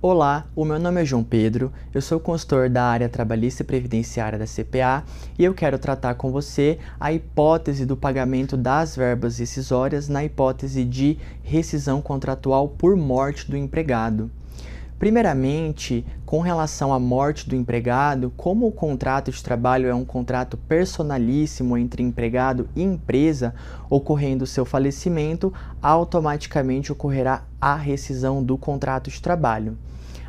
Olá, o meu nome é João Pedro, eu sou consultor da área trabalhista e previdenciária da CPA e eu quero tratar com você a hipótese do pagamento das verbas rescisórias na hipótese de rescisão contratual por morte do empregado. Primeiramente, com relação à morte do empregado, como o contrato de trabalho é um contrato personalíssimo entre empregado e empresa, ocorrendo seu falecimento, automaticamente ocorrerá a rescisão do contrato de trabalho.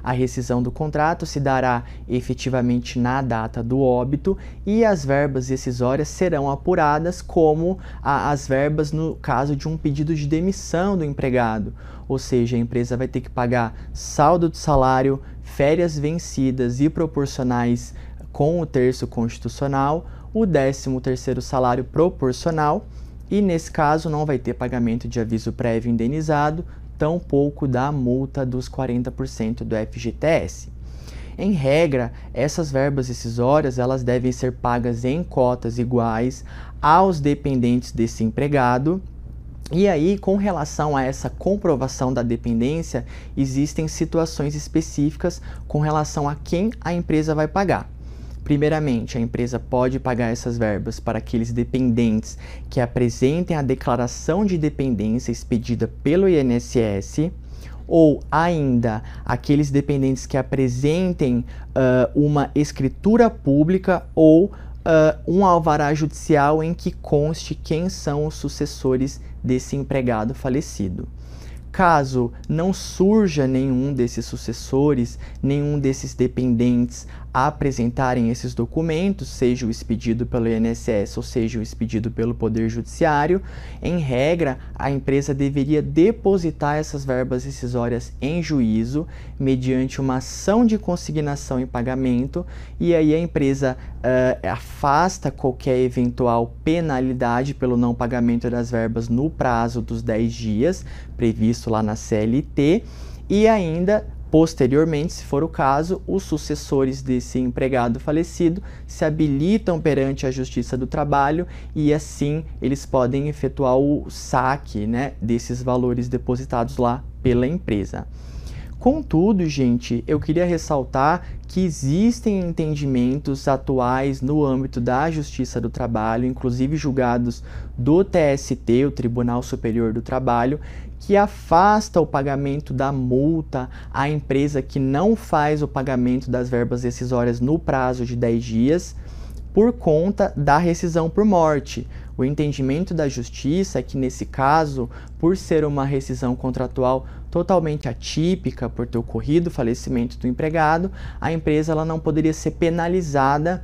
A rescisão do contrato se dará efetivamente na data do óbito e as verbas rescisórias serão apuradas como a, as verbas no caso de um pedido de demissão do empregado. Ou seja, a empresa vai ter que pagar saldo de salário, férias vencidas e proporcionais com o terço constitucional, o 13 terceiro salário proporcional e nesse caso não vai ter pagamento de aviso prévio indenizado, tampouco da multa dos 40% do FGTS. Em regra, essas verbas decisórias elas devem ser pagas em cotas iguais aos dependentes desse empregado. E aí, com relação a essa comprovação da dependência, existem situações específicas com relação a quem a empresa vai pagar. Primeiramente, a empresa pode pagar essas verbas para aqueles dependentes que apresentem a declaração de dependência expedida pelo INSS ou ainda aqueles dependentes que apresentem uh, uma escritura pública ou uh, um alvará judicial em que conste quem são os sucessores desse empregado falecido. Caso não surja nenhum desses sucessores, nenhum desses dependentes a apresentarem esses documentos, seja o expedido pelo INSS ou seja o expedido pelo Poder Judiciário, em regra, a empresa deveria depositar essas verbas rescisórias em juízo mediante uma ação de consignação e pagamento, e aí a empresa uh, afasta qualquer eventual penalidade pelo não pagamento das verbas no prazo dos 10 dias previsto lá na CLT e ainda Posteriormente, se for o caso, os sucessores desse empregado falecido se habilitam perante a Justiça do Trabalho e assim eles podem efetuar o saque né, desses valores depositados lá pela empresa. Contudo, gente, eu queria ressaltar que existem entendimentos atuais no âmbito da Justiça do Trabalho, inclusive julgados do TST, o Tribunal Superior do Trabalho, que afasta o pagamento da multa à empresa que não faz o pagamento das verbas decisórias no prazo de 10 dias por conta da rescisão por morte. O entendimento da justiça é que, nesse caso, por ser uma rescisão contratual totalmente atípica, por ter ocorrido o falecimento do empregado, a empresa ela não poderia ser penalizada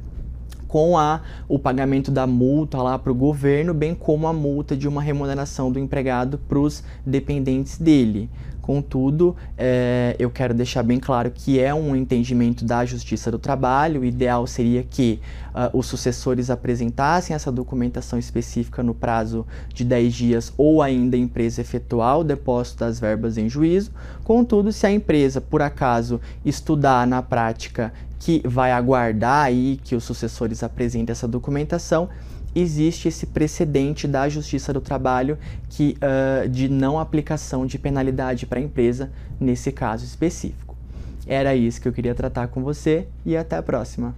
com a, o pagamento da multa lá para o governo, bem como a multa de uma remuneração do empregado para os dependentes dele. Contudo, é, eu quero deixar bem claro que é um entendimento da Justiça do Trabalho. O ideal seria que uh, os sucessores apresentassem essa documentação específica no prazo de 10 dias ou ainda a empresa efetuar o depósito das verbas em juízo. Contudo, se a empresa, por acaso, estudar na prática que vai aguardar aí que os sucessores apresentem essa documentação, existe esse precedente da Justiça do Trabalho que, uh, de não aplicação de penalidade para a empresa nesse caso específico. Era isso que eu queria tratar com você e até a próxima.